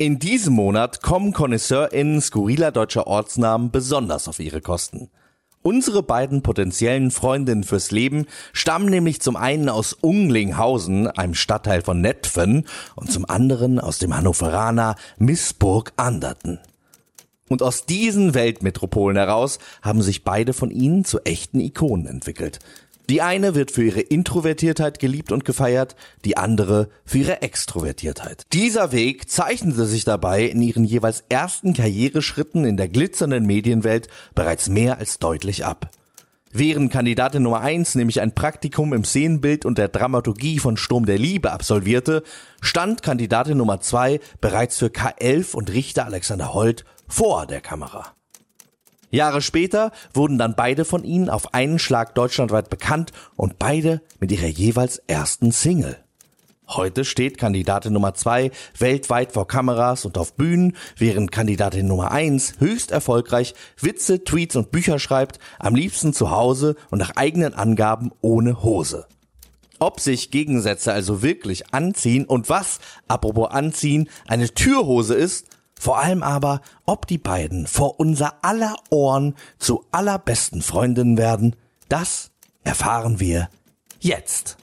In diesem Monat kommen KonnoisseurInnen skurriler deutscher Ortsnamen besonders auf ihre Kosten. Unsere beiden potenziellen Freundinnen fürs Leben stammen nämlich zum einen aus Unglinghausen, einem Stadtteil von Netphen, und zum anderen aus dem Hannoveraner Missburg-Anderten. Und aus diesen Weltmetropolen heraus haben sich beide von ihnen zu echten Ikonen entwickelt. Die eine wird für ihre Introvertiertheit geliebt und gefeiert, die andere für ihre Extrovertiertheit. Dieser Weg zeichnete sich dabei in ihren jeweils ersten Karriereschritten in der glitzernden Medienwelt bereits mehr als deutlich ab. Während Kandidatin Nummer eins nämlich ein Praktikum im Szenenbild und der Dramaturgie von Sturm der Liebe absolvierte, stand Kandidatin Nummer zwei bereits für K11 und Richter Alexander Holt vor der Kamera. Jahre später wurden dann beide von ihnen auf einen Schlag deutschlandweit bekannt und beide mit ihrer jeweils ersten Single. Heute steht Kandidatin Nummer zwei weltweit vor Kameras und auf Bühnen, während Kandidatin Nummer eins höchst erfolgreich Witze, Tweets und Bücher schreibt, am liebsten zu Hause und nach eigenen Angaben ohne Hose. Ob sich Gegensätze also wirklich anziehen und was, apropos anziehen, eine Türhose ist, vor allem aber, ob die beiden vor unser aller Ohren zu allerbesten Freundinnen werden, das erfahren wir jetzt.